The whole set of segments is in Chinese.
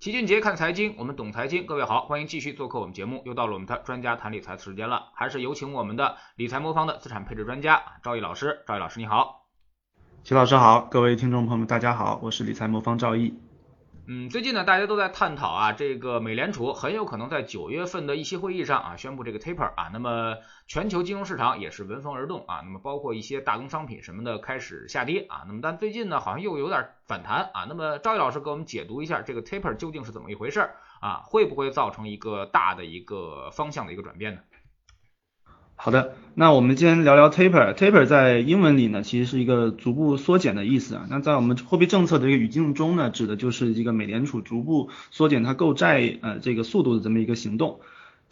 齐俊杰看财经，我们懂财经。各位好，欢迎继续做客我们节目。又到了我们的专家谈理财时间了，还是有请我们的理财魔方的资产配置专家赵毅老师。赵毅老师你好，齐老师好，各位听众朋友们大家好，我是理财魔方赵毅。嗯，最近呢，大家都在探讨啊，这个美联储很有可能在九月份的议息会议上啊，宣布这个 taper 啊，那么全球金融市场也是闻风而动啊，那么包括一些大宗商品什么的开始下跌啊，那么但最近呢，好像又有点反弹啊，那么赵毅老师给我们解读一下这个 taper 究竟是怎么一回事啊，会不会造成一个大的一个方向的一个转变呢？好的，那我们今天聊聊 taper，taper 在英文里呢，其实是一个逐步缩减的意思啊。那在我们货币政策的这个语境中呢，指的就是一个美联储逐步缩减它购债呃这个速度的这么一个行动。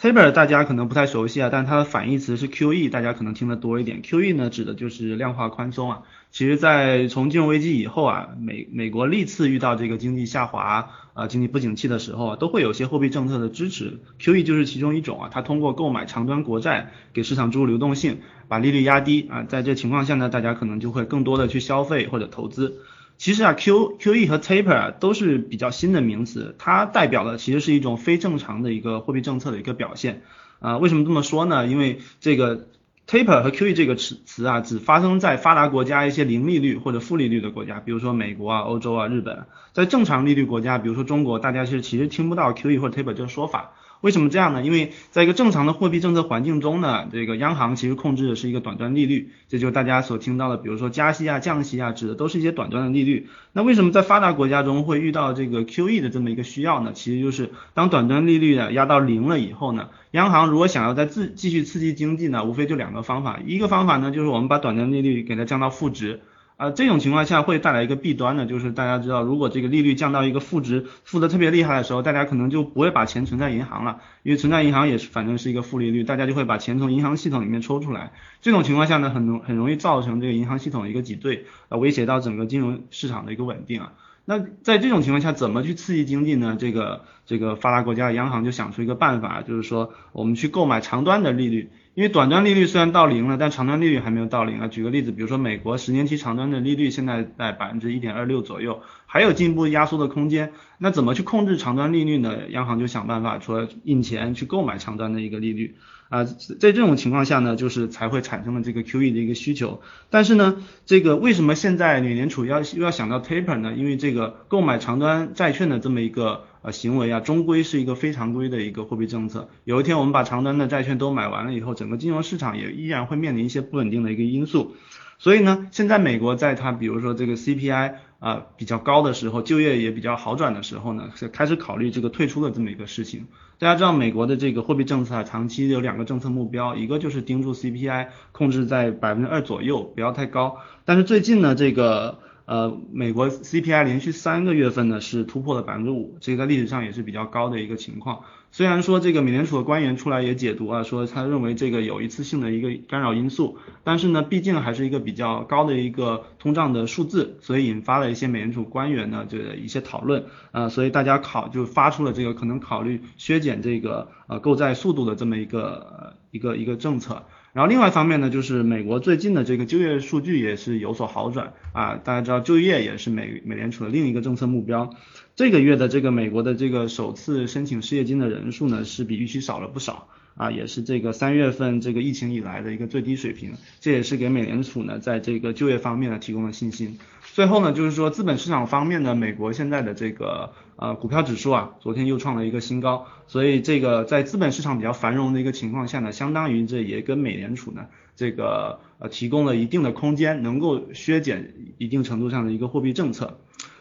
taper 大家可能不太熟悉啊，但它的反义词是 QE，大家可能听得多一点。QE 呢指的就是量化宽松啊。其实，在从金融危机以后啊，美美国历次遇到这个经济下滑啊、经济不景气的时候啊，都会有一些货币政策的支持，QE 就是其中一种啊。它通过购买长端国债，给市场注入流动性，把利率压低啊。在这情况下呢，大家可能就会更多的去消费或者投资。其实啊，Q QE 和 Taper 都是比较新的名词，它代表的其实是一种非正常的一个货币政策的一个表现啊。为什么这么说呢？因为这个 Taper 和 QE 这个词词啊，只发生在发达国家一些零利率或者负利率的国家，比如说美国啊、欧洲啊、日本。在正常利率国家，比如说中国，大家是其实听不到 QE 或者 Taper 这个说法。为什么这样呢？因为在一个正常的货币政策环境中呢，这个央行其实控制的是一个短端利率，这就是大家所听到的，比如说加息啊、降息啊，指的都是一些短端的利率。那为什么在发达国家中会遇到这个 QE 的这么一个需要呢？其实就是当短端利率呢压到零了以后呢，央行如果想要再自继续刺激经济呢，无非就两个方法，一个方法呢就是我们把短端利率给它降到负值。啊，这种情况下会带来一个弊端呢，就是大家知道，如果这个利率降到一个负值，负的特别厉害的时候，大家可能就不会把钱存在银行了，因为存在银行也是反正是一个负利率，大家就会把钱从银行系统里面抽出来。这种情况下呢，很容很容易造成这个银行系统一个挤兑，啊，威胁到整个金融市场的一个稳定啊。那在这种情况下，怎么去刺激经济呢？这个这个发达国家的央行就想出一个办法，就是说我们去购买长端的利率。因为短端利率虽然到零了，但长端利率还没有到零啊。举个例子，比如说美国十年期长端的利率现在在百分之一点二六左右，还有进一步压缩的空间。那怎么去控制长端利率呢？央行就想办法，说印钱去购买长端的一个利率啊，在这种情况下呢，就是才会产生了这个 QE 的一个需求。但是呢，这个为什么现在美联储要又要想到 taper 呢？因为这个购买长端债券的这么一个。呃，行为啊，终归是一个非常规的一个货币政策。有一天我们把长端的债券都买完了以后，整个金融市场也依然会面临一些不稳定的一个因素。所以呢，现在美国在它比如说这个 CPI 啊比较高的时候，就业也比较好转的时候呢，是开始考虑这个退出的这么一个事情。大家知道美国的这个货币政策啊，长期有两个政策目标，一个就是盯住 CPI，控制在百分之二左右，不要太高。但是最近呢，这个呃，美国 CPI 连续三个月份呢是突破了百分之五，这个在历史上也是比较高的一个情况。虽然说这个美联储的官员出来也解读啊，说他认为这个有一次性的一个干扰因素，但是呢，毕竟还是一个比较高的一个通胀的数字，所以引发了一些美联储官员呢这个一些讨论啊，所以大家考就发出了这个可能考虑削减这个呃购债速度的这么一个一个一个政策。然后另外一方面呢，就是美国最近的这个就业数据也是有所好转啊，大家知道就业也是美美联储的另一个政策目标。这个月的这个美国的这个首次申请失业金的人数呢，是比预期少了不少啊，也是这个三月份这个疫情以来的一个最低水平，这也是给美联储呢在这个就业方面呢提供了信心。最后呢，就是说资本市场方面呢，美国现在的这个呃股票指数啊，昨天又创了一个新高，所以这个在资本市场比较繁荣的一个情况下呢，相当于这也跟美联储呢这个呃提供了一定的空间，能够削减一定程度上的一个货币政策。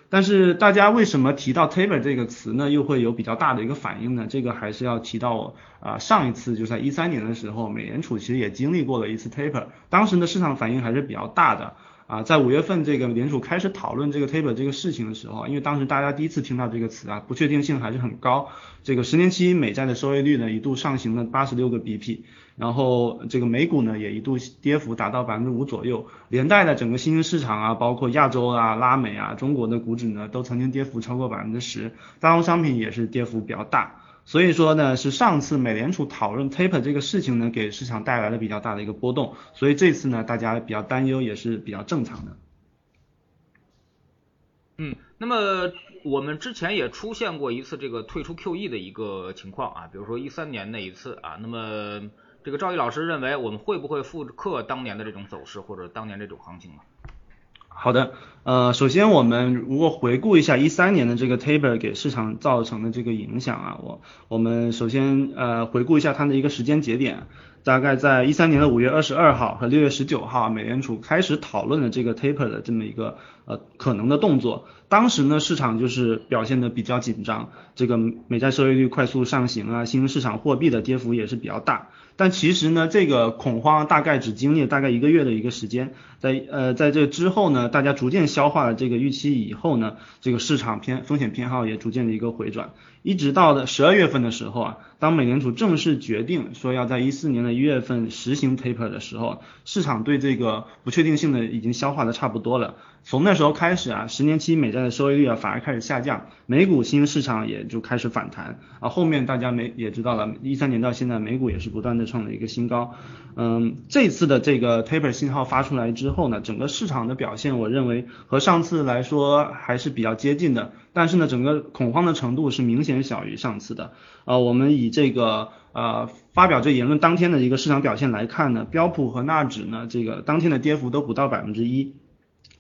但是大家为什么提到 taper 这个词呢，又会有比较大的一个反应呢？这个还是要提到啊上一次就在一三年的时候，美联储其实也经历过了一次 taper，当时的市场反应还是比较大的。啊，在五月份这个联储开始讨论这个 taper 这个事情的时候，因为当时大家第一次听到这个词啊，不确定性还是很高。这个十年期美债的收益率呢，一度上行了八十六个 BP，然后这个美股呢也一度跌幅达到百分之五左右，连带的整个新兴市场啊，包括亚洲啊、拉美啊、中国的股指呢，都曾经跌幅超过百分之十，大宗商品也是跌幅比较大。所以说呢，是上次美联储讨论 taper 这个事情呢，给市场带来了比较大的一个波动，所以这次呢，大家比较担忧也是比较正常的。嗯，那么我们之前也出现过一次这个退出 QE 的一个情况啊，比如说一三年那一次啊，那么这个赵毅老师认为我们会不会复刻当年的这种走势或者当年这种行情呢？好的，呃，首先我们如果回顾一下一三年的这个 taper 给市场造成的这个影响啊，我我们首先呃回顾一下它的一个时间节点，大概在一三年的五月二十二号和六月十九号，美联储开始讨论了这个 taper 的这么一个呃可能的动作，当时呢市场就是表现的比较紧张，这个美债收益率快速上行啊，新兴市场货币的跌幅也是比较大。但其实呢，这个恐慌大概只经历了大概一个月的一个时间，在呃在这之后呢，大家逐渐消化了这个预期以后呢，这个市场偏风险偏好也逐渐的一个回转，一直到的十二月份的时候啊，当美联储正式决定说要在一四年的一月份实行 taper 的时候，市场对这个不确定性的已经消化的差不多了。从那时候开始啊，十年期美债的收益率啊反而开始下降，美股新兴市场也就开始反弹啊。后面大家没也知道了，一三年到现在美股也是不断的创了一个新高。嗯，这次的这个 taper 信号发出来之后呢，整个市场的表现我认为和上次来说还是比较接近的，但是呢，整个恐慌的程度是明显小于上次的。呃，我们以这个呃发表这言论当天的一个市场表现来看呢，标普和纳指呢这个当天的跌幅都不到百分之一。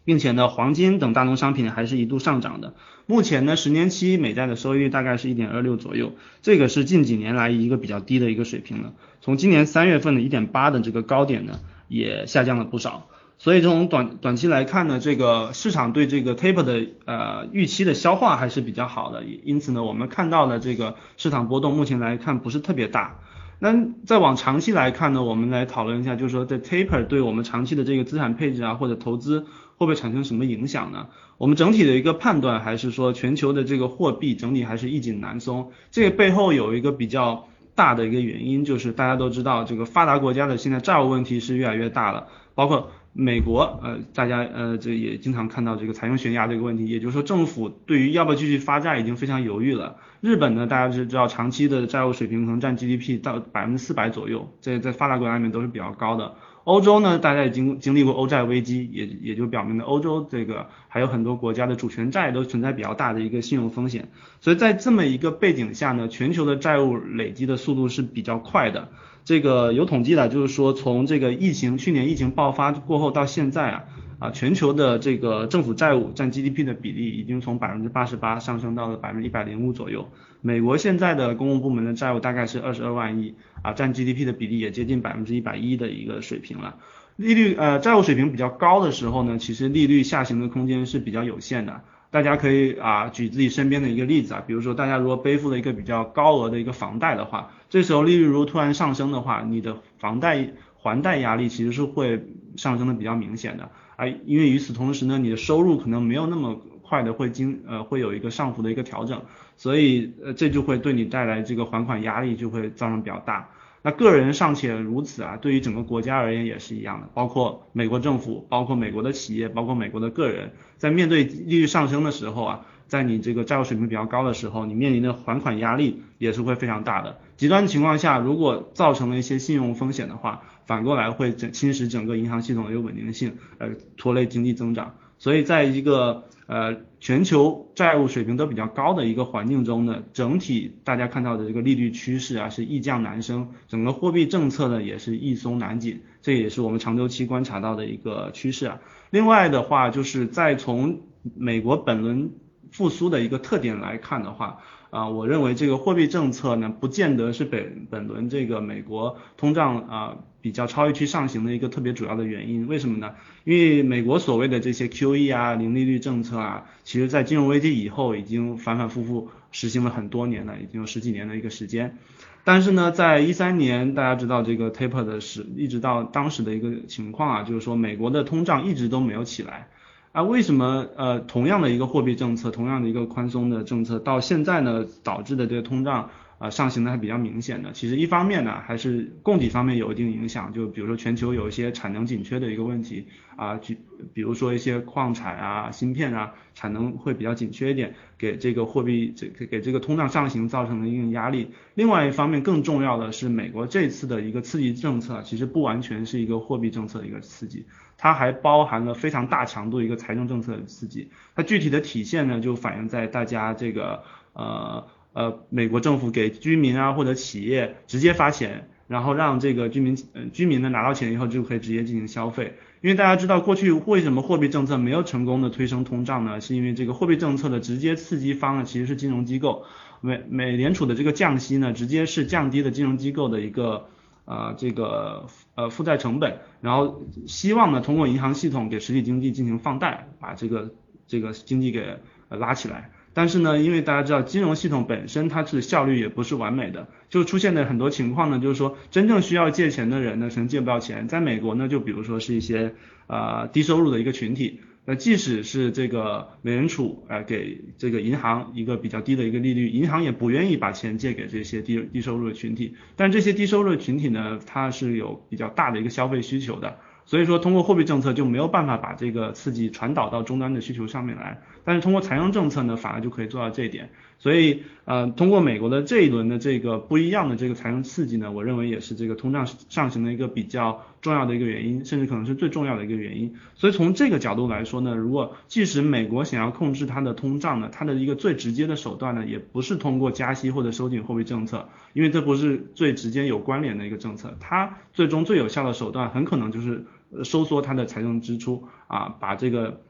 并且呢，黄金等大宗商品还是一度上涨的。目前呢，十年期美债的收益率大概是一点二六左右，这个是近几年来一个比较低的一个水平了。从今年三月份的一点八的这个高点呢，也下降了不少。所以从短短期来看呢，这个市场对这个 taper 的呃预期的消化还是比较好的。因此呢，我们看到的这个市场波动目前来看不是特别大。那再往长期来看呢，我们来讨论一下，就是说在 taper 对我们长期的这个资产配置啊或者投资。会不会产生什么影响呢？我们整体的一个判断还是说，全球的这个货币整体还是易紧难松。这个背后有一个比较大的一个原因，就是大家都知道，这个发达国家的现在债务问题是越来越大了。包括美国，呃，大家呃这也经常看到这个财政悬崖这个问题，也就是说政府对于要不要继续发债已经非常犹豫了。日本呢，大家是知道长期的债务水平可能占 GDP 到百分之四百左右，这在发达国家里面都是比较高的。欧洲呢，大家也经经历过欧债危机，也也就表明了欧洲这个还有很多国家的主权债都存在比较大的一个信用风险，所以在这么一个背景下呢，全球的债务累积的速度是比较快的。这个有统计的，就是说从这个疫情去年疫情爆发过后到现在啊。啊，全球的这个政府债务占 GDP 的比例已经从百分之八十八上升到了百分之一百零五左右。美国现在的公共部门的债务大概是二十二万亿，啊，占 GDP 的比例也接近百分之一百一的一个水平了。利率呃债务水平比较高的时候呢，其实利率下行的空间是比较有限的。大家可以啊举自己身边的一个例子啊，比如说大家如果背负了一个比较高额的一个房贷的话，这时候利率如果突然上升的话，你的房贷还贷压力其实是会上升的比较明显的。啊，因为与此同时呢，你的收入可能没有那么快的会经呃会有一个上浮的一个调整，所以呃这就会对你带来这个还款压力就会造成比较大。那个人尚且如此啊，对于整个国家而言也是一样的，包括美国政府，包括美国的企业，包括美国的个人，在面对利率上升的时候啊，在你这个债务水平比较高的时候，你面临的还款压力也是会非常大的。极端情况下，如果造成了一些信用风险的话，反过来会整侵蚀整个银行系统的一个稳定性，呃，拖累经济增长。所以在一个呃全球债务水平都比较高的一个环境中呢，整体大家看到的这个利率趋势啊是易降难升，整个货币政策呢也是易松难紧，这也是我们长周期观察到的一个趋势啊。另外的话，就是再从美国本轮复苏的一个特点来看的话。啊，我认为这个货币政策呢，不见得是本本轮这个美国通胀啊比较超预期上行的一个特别主要的原因。为什么呢？因为美国所谓的这些 QE 啊、零利率政策啊，其实在金融危机以后已经反反复复实行了很多年了，已经有十几年的一个时间。但是呢，在一三年，大家知道这个 taper 的时，一直到当时的一个情况啊，就是说美国的通胀一直都没有起来。啊，为什么呃同样的一个货币政策，同样的一个宽松的政策，到现在呢导致的这个通胀啊上行的还比较明显的。其实一方面呢，还是供给方面有一定影响，就比如说全球有一些产能紧缺的一个问题啊，举比如说一些矿产啊、芯片啊，产能会比较紧缺一点，给这个货币这给这个通胀上行造成了一定压力。另外一方面，更重要的是美国这次的一个刺激政策，其实不完全是一个货币政策的一个刺激。它还包含了非常大强度一个财政政策刺激，它具体的体现呢，就反映在大家这个呃呃美国政府给居民啊或者企业直接发钱，然后让这个居民呃居民呢拿到钱以后就可以直接进行消费。因为大家知道过去为什么货币政策没有成功的推升通胀呢？是因为这个货币政策的直接刺激方呢其实是金融机构，美美联储的这个降息呢直接是降低了金融机构的一个。啊，这个呃负债成本，然后希望呢通过银行系统给实体经济进行放贷，把这个这个经济给拉起来。但是呢，因为大家知道金融系统本身它是效率也不是完美的，就出现的很多情况呢，就是说真正需要借钱的人呢可能借不到钱。在美国呢，就比如说是一些啊低收入的一个群体。那即使是这个美联储呃给这个银行一个比较低的一个利率，银行也不愿意把钱借给这些低低收入的群体。但这些低收入的群体呢，它是有比较大的一个消费需求的，所以说通过货币政策就没有办法把这个刺激传导到终端的需求上面来。但是通过财政政策呢，反而就可以做到这一点。所以，呃，通过美国的这一轮的这个不一样的这个财政刺激呢，我认为也是这个通胀上行的一个比较重要的一个原因，甚至可能是最重要的一个原因。所以从这个角度来说呢，如果即使美国想要控制它的通胀呢，它的一个最直接的手段呢，也不是通过加息或者收紧货币政策，因为这不是最直接有关联的一个政策，它最终最有效的手段很可能就是收缩它的财政支出啊，把这个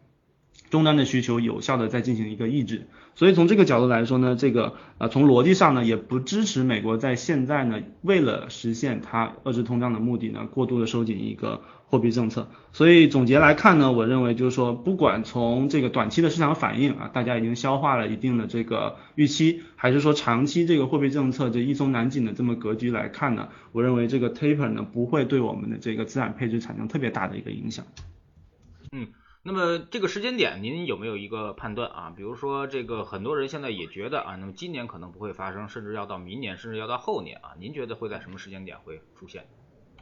终端的需求有效的再进行一个抑制。所以从这个角度来说呢，这个呃从逻辑上呢也不支持美国在现在呢为了实现它遏制通胀的目的呢过度的收紧一个货币政策。所以总结来看呢，我认为就是说不管从这个短期的市场反应啊，大家已经消化了一定的这个预期，还是说长期这个货币政策这一松难紧的这么格局来看呢，我认为这个 taper 呢不会对我们的这个资产配置产生特别大的一个影响。嗯。那么这个时间点，您有没有一个判断啊？比如说，这个很多人现在也觉得啊，那么今年可能不会发生，甚至要到明年，甚至要到后年啊。您觉得会在什么时间点会出现？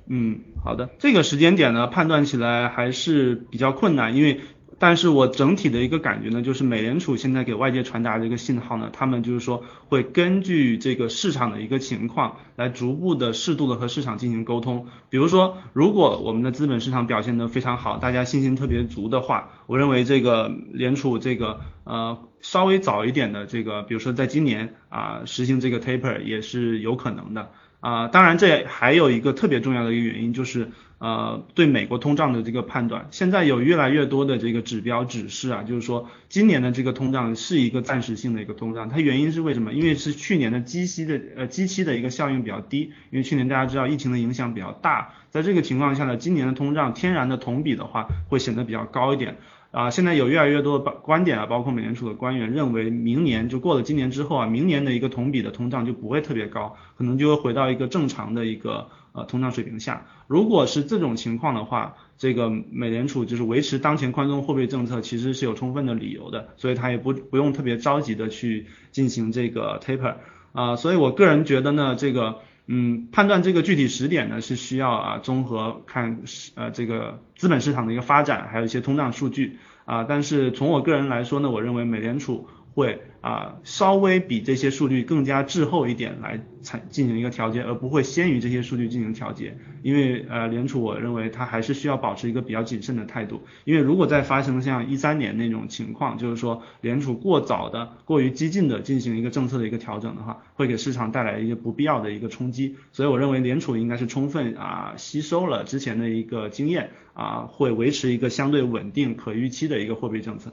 嗯，好的，这个时间点呢，判断起来还是比较困难，因为。但是我整体的一个感觉呢，就是美联储现在给外界传达的一个信号呢，他们就是说会根据这个市场的一个情况来逐步的适度的和市场进行沟通。比如说，如果我们的资本市场表现得非常好，大家信心特别足的话，我认为这个联储这个呃稍微早一点的这个，比如说在今年啊实行这个 taper 也是有可能的啊。当然，这还有一个特别重要的一个原因就是。呃，对美国通胀的这个判断，现在有越来越多的这个指标指示啊，就是说今年的这个通胀是一个暂时性的一个通胀，它原因是为什么？因为是去年的基息的呃基期的一个效应比较低，因为去年大家知道疫情的影响比较大，在这个情况下呢，今年的通胀天然的同比的话会显得比较高一点。啊，现在有越来越多的观点啊，包括美联储的官员认为，明年就过了今年之后啊，明年的一个同比的通胀就不会特别高，可能就会回到一个正常的一个呃通胀水平下。如果是这种情况的话，这个美联储就是维持当前宽松货币政策，其实是有充分的理由的，所以它也不不用特别着急的去进行这个 taper 啊，所以我个人觉得呢，这个。嗯，判断这个具体时点呢，是需要啊综合看呃这个资本市场的一个发展，还有一些通胀数据啊。但是从我个人来说呢，我认为美联储会。啊，稍微比这些数据更加滞后一点来采进行一个调节，而不会先于这些数据进行调节。因为呃，联储我认为它还是需要保持一个比较谨慎的态度。因为如果再发生像一三年那种情况，就是说联储过早的、过于激进的进行一个政策的一个调整的话，会给市场带来一些不必要的一个冲击。所以我认为联储应该是充分啊吸收了之前的一个经验啊，会维持一个相对稳定、可预期的一个货币政策。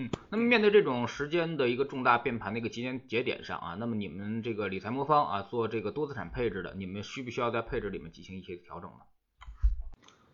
嗯，那么面对这种时间的一个重大变盘的一个节点节点上啊，那么你们这个理财魔方啊做这个多资产配置的，你们需不需要在配置里面进行一些调整呢？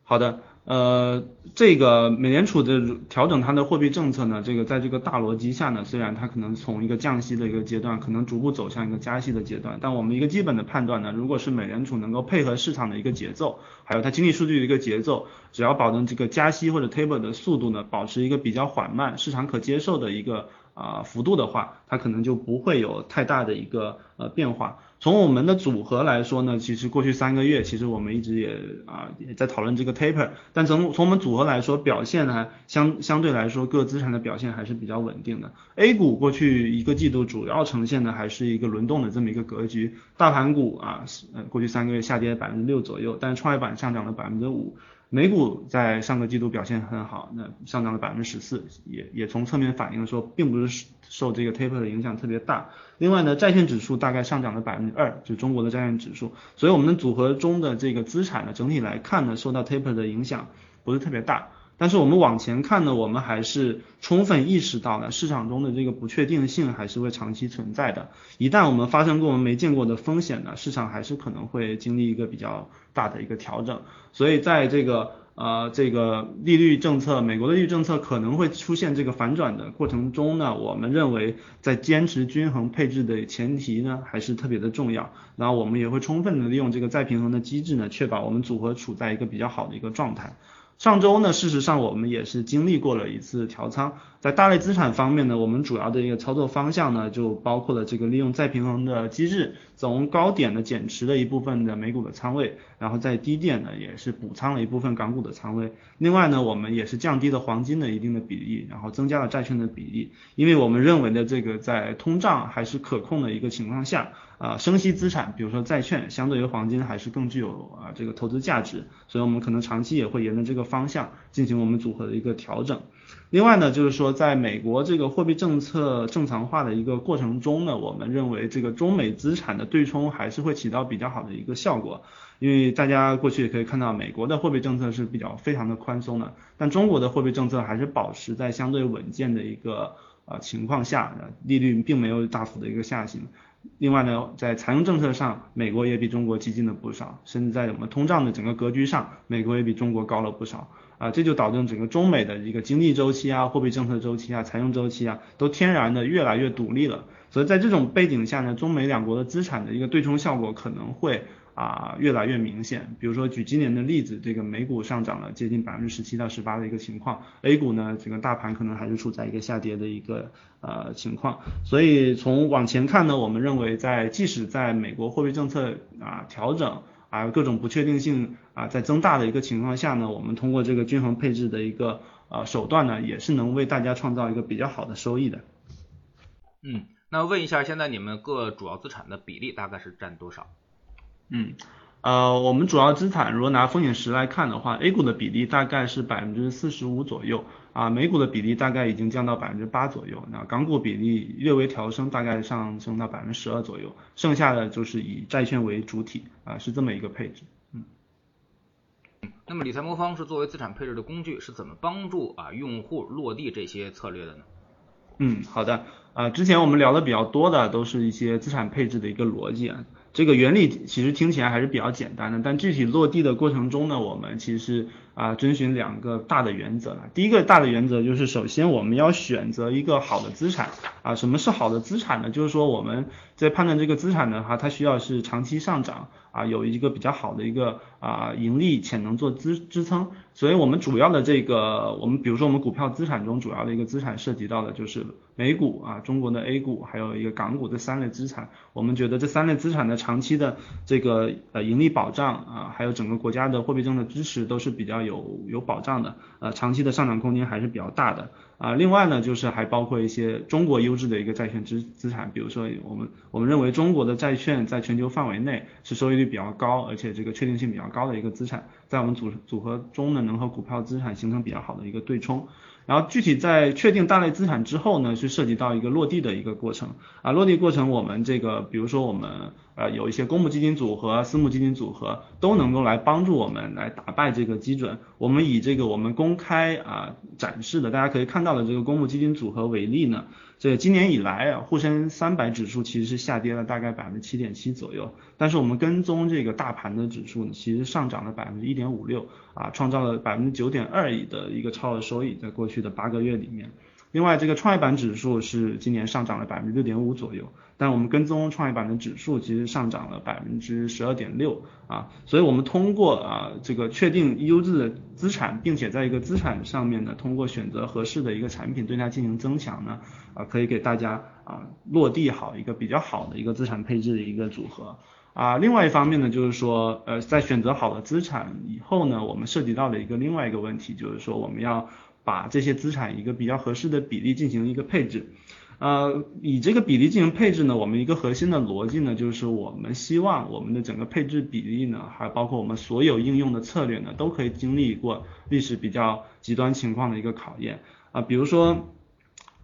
好的，呃，这个美联储的调整它的货币政策呢，这个在这个大逻辑下呢，虽然它可能从一个降息的一个阶段，可能逐步走向一个加息的阶段，但我们一个基本的判断呢，如果是美联储能够配合市场的一个节奏，还有它经济数据的一个节奏，只要保证这个加息或者 taper 的速度呢，保持一个比较缓慢、市场可接受的一个。啊幅度的话，它可能就不会有太大的一个呃变化。从我们的组合来说呢，其实过去三个月，其实我们一直也啊也在讨论这个 taper，但从从我们组合来说，表现呢相相对来说各资产的表现还是比较稳定的。A 股过去一个季度主要呈现的还是一个轮动的这么一个格局，大盘股啊呃过去三个月下跌百分之六左右，但是创业板上涨了百分之五。美股在上个季度表现很好，那上涨了百分之十四，也也从侧面反映了说，并不是受这个 taper 的影响特别大。另外呢，债券指数大概上涨了百分之二，就中国的债券指数。所以我们的组合中的这个资产呢，整体来看呢，受到 taper 的影响不是特别大。但是我们往前看呢，我们还是充分意识到了市场中的这个不确定性还是会长期存在的。一旦我们发生过我们没见过的风险呢，市场还是可能会经历一个比较大的一个调整。所以在这个呃这个利率政策，美国的利率政策可能会出现这个反转的过程中呢，我们认为在坚持均衡配置的前提呢，还是特别的重要。然后我们也会充分的利用这个再平衡的机制呢，确保我们组合处在一个比较好的一个状态。上周呢，事实上我们也是经历过了一次调仓，在大类资产方面呢，我们主要的一个操作方向呢，就包括了这个利用再平衡的机制，从高点呢减持了一部分的美股的仓位，然后在低点呢也是补仓了一部分港股的仓位。另外呢，我们也是降低了黄金的一定的比例，然后增加了债券的比例，因为我们认为的这个在通胀还是可控的一个情况下。啊，生息资产，比如说债券，相对于黄金还是更具有啊这个投资价值，所以我们可能长期也会沿着这个方向进行我们组合的一个调整。另外呢，就是说在美国这个货币政策正常化的一个过程中呢，我们认为这个中美资产的对冲还是会起到比较好的一个效果，因为大家过去也可以看到，美国的货币政策是比较非常的宽松的，但中国的货币政策还是保持在相对稳健的一个呃情况下，利率并没有大幅的一个下行。另外呢，在财政政策上，美国也比中国激进了不少，甚至在我们通胀的整个格局上，美国也比中国高了不少啊，这就导致整个中美的一个经济周期啊、货币政策周期啊、财政周期啊，都天然的越来越独立了。所以在这种背景下呢，中美两国的资产的一个对冲效果可能会。啊，越来越明显。比如说举今年的例子，这个美股上涨了接近百分之十七到十八的一个情况，A 股呢，这个大盘可能还是处在一个下跌的一个呃情况。所以从往前看呢，我们认为在即使在美国货币政策啊调整啊各种不确定性啊在增大的一个情况下呢，我们通过这个均衡配置的一个呃手段呢，也是能为大家创造一个比较好的收益的。嗯，那问一下，现在你们各主要资产的比例大概是占多少？嗯，呃，我们主要资产如果拿风险十来看的话，A 股的比例大概是百分之四十五左右，啊，美股的比例大概已经降到百分之八左右，那港股比例略微调升，大概上升到百分之十二左右，剩下的就是以债券为主体，啊，是这么一个配置。嗯，那么理财魔方是作为资产配置的工具，是怎么帮助啊用户落地这些策略的呢？嗯，好的，啊，之前我们聊的比较多的都是一些资产配置的一个逻辑啊。这个原理其实听起来还是比较简单的，但具体落地的过程中呢，我们其实啊遵循两个大的原则了。第一个大的原则就是，首先我们要选择一个好的资产啊。什么是好的资产呢？就是说我们在判断这个资产的话，它需要是长期上涨啊，有一个比较好的一个啊盈利潜能做支支撑。所以我们主要的这个，我们比如说我们股票资产中主要的一个资产涉及到的就是美股啊、中国的 A 股，还有一个港股这三类资产。我们觉得这三类资产的长期的这个呃盈利保障啊，还有整个国家的货币政策支持都是比较有有保障的，呃长期的上涨空间还是比较大的啊。另外呢，就是还包括一些中国优质的一个债券资资产，比如说我们我们认为中国的债券在全球范围内是收益率比较高，而且这个确定性比较高的一个资产，在我们组组合中呢，能和股票资产形成比较好的一个对冲。然后具体在确定大类资产之后呢，是涉及到一个落地的一个过程啊，落地过程我们这个比如说我们呃有一些公募基金组合、私募基金组合都能够来帮助我们来打败这个基准。我们以这个我们公开啊展示的大家可以看到的这个公募基金组合为例呢。这今年以来啊，沪深三百指数其实是下跌了大概百分之七点七左右，但是我们跟踪这个大盘的指数呢，其实上涨了百分之一点五六啊，创造了百分之九点二亿的一个超额收益，在过去的八个月里面。另外，这个创业板指数是今年上涨了百分之六点五左右，但我们跟踪创业板的指数其实上涨了百分之十二点六啊，所以我们通过啊这个确定优质的资产，并且在一个资产上面呢，通过选择合适的一个产品对它进行增强呢，啊可以给大家啊落地好一个比较好的一个资产配置的一个组合啊。另外一方面呢，就是说呃在选择好的资产以后呢，我们涉及到的一个另外一个问题就是说我们要。把这些资产一个比较合适的比例进行一个配置，呃，以这个比例进行配置呢，我们一个核心的逻辑呢，就是我们希望我们的整个配置比例呢，还包括我们所有应用的策略呢，都可以经历过历史比较极端情况的一个考验啊，比如说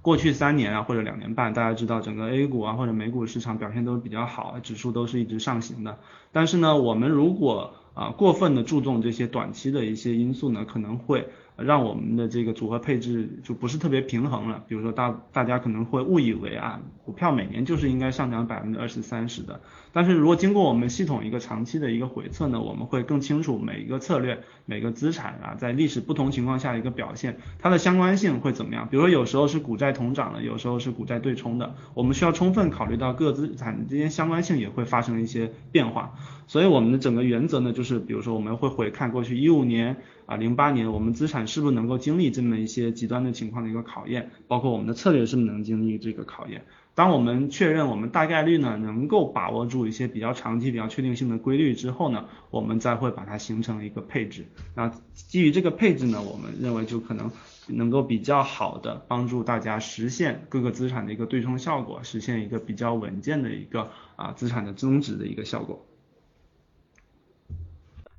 过去三年啊或者两年半，大家知道整个 A 股啊或者美股市场表现都是比较好，指数都是一直上行的，但是呢，我们如果啊过分的注重这些短期的一些因素呢，可能会。让我们的这个组合配置就不是特别平衡了。比如说大大家可能会误以为啊，股票每年就是应该上涨百分之二十三十的。但是如果经过我们系统一个长期的一个回测呢，我们会更清楚每一个策略、每个资产啊，在历史不同情况下一个表现，它的相关性会怎么样？比如说有时候是股债同涨的，有时候是股债对冲的，我们需要充分考虑到各资产之间相关性也会发生一些变化。所以我们的整个原则呢，就是比如说我们会回看过去一五年。啊，零八年我们资产是不是能够经历这么一些极端的情况的一个考验？包括我们的策略是不是能经历这个考验？当我们确认我们大概率呢能够把握住一些比较长期、比较确定性的规律之后呢，我们再会把它形成一个配置。那基于这个配置呢，我们认为就可能能够比较好的帮助大家实现各个资产的一个对冲效果，实现一个比较稳健的一个啊资产的增值的一个效果。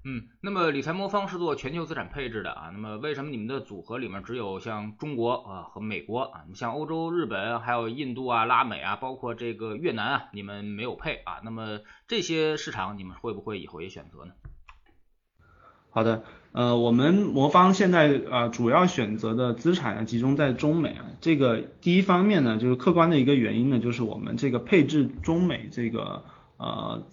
嗯，那么理财魔方是做全球资产配置的啊，那么为什么你们的组合里面只有像中国啊和美国啊，你像欧洲、日本还有印度啊、拉美啊，包括这个越南啊，你们没有配啊？那么这些市场你们会不会以后也选择呢？好的，呃，我们魔方现在啊主要选择的资产呢集中在中美啊，这个第一方面呢就是客观的一个原因呢，就是我们这个配置中美这个呃。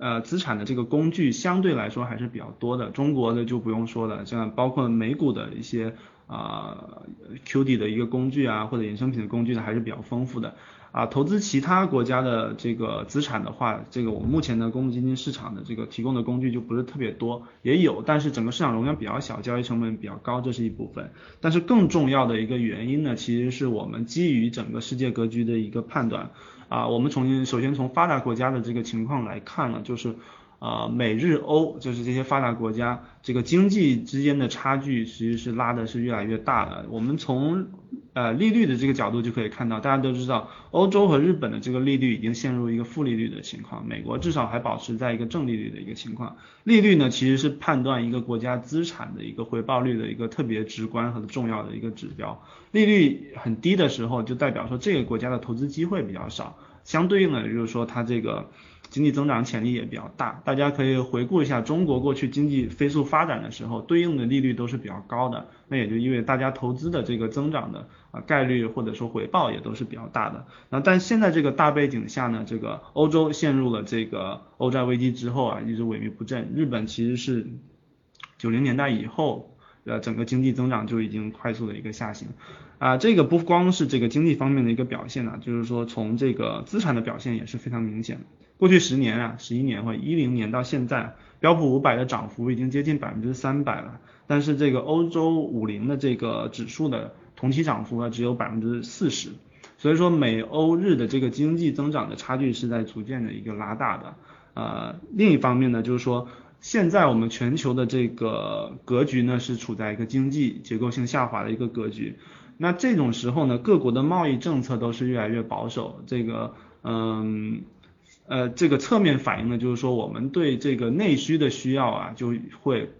呃，资产的这个工具相对来说还是比较多的，中国的就不用说了，像包括美股的一些啊 QD 的一个工具啊，或者衍生品的工具呢，还是比较丰富的。啊，投资其他国家的这个资产的话，这个我们目前的公募基金市场的这个提供的工具就不是特别多，也有，但是整个市场容量比较小，交易成本比较高，这是一部分。但是更重要的一个原因呢，其实是我们基于整个世界格局的一个判断。啊，我们从首先从发达国家的这个情况来看呢，就是啊美日欧就是这些发达国家这个经济之间的差距其实是拉的是越来越大的。我们从呃利率的这个角度就可以看到，大家都知道欧洲和日本的这个利率已经陷入一个负利率的情况，美国至少还保持在一个正利率的一个情况。利率呢其实是判断一个国家资产的一个回报率的一个特别直观和重要的一个指标。利率很低的时候，就代表说这个国家的投资机会比较少。相对应的也，就是说它这个经济增长潜力也比较大。大家可以回顾一下中国过去经济飞速发展的时候，对应的利率都是比较高的。那也就意味大家投资的这个增长的啊概率或者说回报也都是比较大的。那但现在这个大背景下呢，这个欧洲陷入了这个欧债危机之后啊，一直萎靡不振。日本其实是九零年代以后，呃，整个经济增长就已经快速的一个下行。啊，这个不光是这个经济方面的一个表现呢，就是说从这个资产的表现也是非常明显的。过去十年啊，十一年或一零年到现在，标普五百的涨幅已经接近百分之三百了，但是这个欧洲五零的这个指数的同期涨幅呢只有百分之四十，所以说美欧日的这个经济增长的差距是在逐渐的一个拉大的。呃，另一方面呢，就是说现在我们全球的这个格局呢是处在一个经济结构性下滑的一个格局。那这种时候呢，各国的贸易政策都是越来越保守。这个，嗯，呃，这个侧面反映的就是说，我们对这个内需的需要啊，就会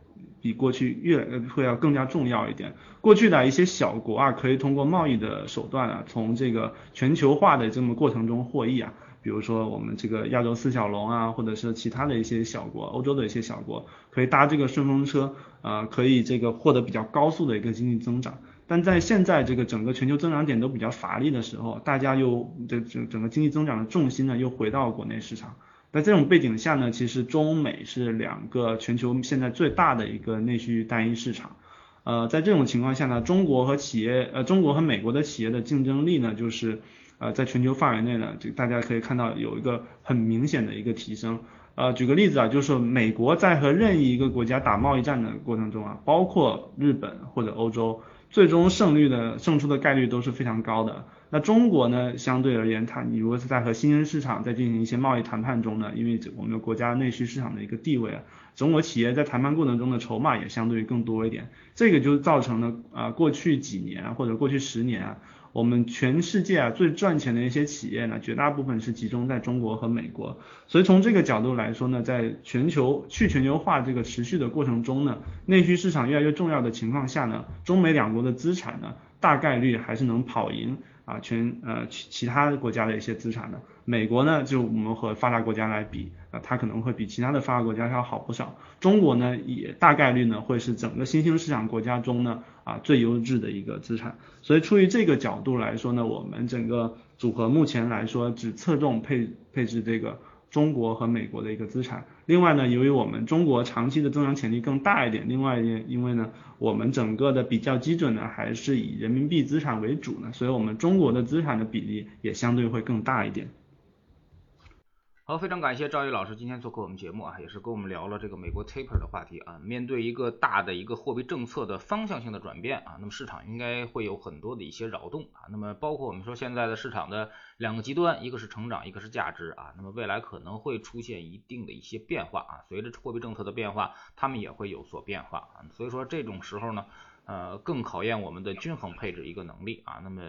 比过去越会要更加重要一点。过去的一些小国啊，可以通过贸易的手段啊，从这个全球化的这么过程中获益啊。比如说我们这个亚洲四小龙啊，或者是其他的一些小国，欧洲的一些小国，可以搭这个顺风车啊，可以这个获得比较高速的一个经济增长。但在现在这个整个全球增长点都比较乏力的时候，大家又这整整个经济增长的重心呢又回到国内市场。在这种背景下呢，其实中美是两个全球现在最大的一个内需单一市场。呃，在这种情况下呢，中国和企业呃中国和美国的企业的竞争力呢，就是呃在全球范围内呢，就大家可以看到有一个很明显的一个提升。呃，举个例子啊，就是美国在和任意一个国家打贸易战的过程中啊，包括日本或者欧洲，最终胜率的胜出的概率都是非常高的。那中国呢，相对而言，它你如果是在和新兴市场在进行一些贸易谈判中呢，因为我们国家内需市场的一个地位啊，中国企业在谈判过程中的筹码也相对于更多一点，这个就造成了啊，过去几年或者过去十年啊。我们全世界啊最赚钱的一些企业呢，绝大部分是集中在中国和美国，所以从这个角度来说呢，在全球去全球化这个持续的过程中呢，内需市场越来越重要的情况下呢，中美两国的资产呢，大概率还是能跑赢。啊，全呃其其他国家的一些资产呢，美国呢就我们和发达国家来比，啊它可能会比其他的发达国家要好不少。中国呢也大概率呢会是整个新兴市场国家中呢啊最优质的一个资产。所以出于这个角度来说呢，我们整个组合目前来说只侧重配配置这个。中国和美国的一个资产。另外呢，由于我们中国长期的增长潜力更大一点，另外也因为呢，我们整个的比较基准呢还是以人民币资产为主呢，所以我们中国的资产的比例也相对会更大一点。好，非常感谢赵毅老师今天做客我们节目啊，也是跟我们聊了这个美国 taper 的话题啊。面对一个大的一个货币政策的方向性的转变啊，那么市场应该会有很多的一些扰动啊。那么包括我们说现在的市场的两个极端，一个是成长，一个是价值啊。那么未来可能会出现一定的一些变化啊，随着货币政策的变化，他们也会有所变化啊。所以说这种时候呢，呃，更考验我们的均衡配置一个能力啊。那么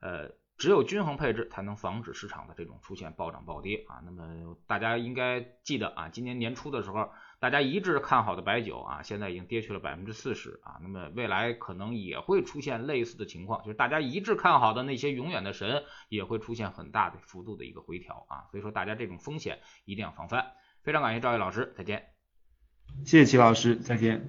呃。只有均衡配置，才能防止市场的这种出现暴涨暴跌啊。那么大家应该记得啊，今年年初的时候，大家一致看好的白酒啊，现在已经跌去了百分之四十啊。那么未来可能也会出现类似的情况，就是大家一致看好的那些永远的神，也会出现很大的幅度的一个回调啊。所以说大家这种风险一定要防范。非常感谢赵毅老师，再见。谢谢齐老师，再见。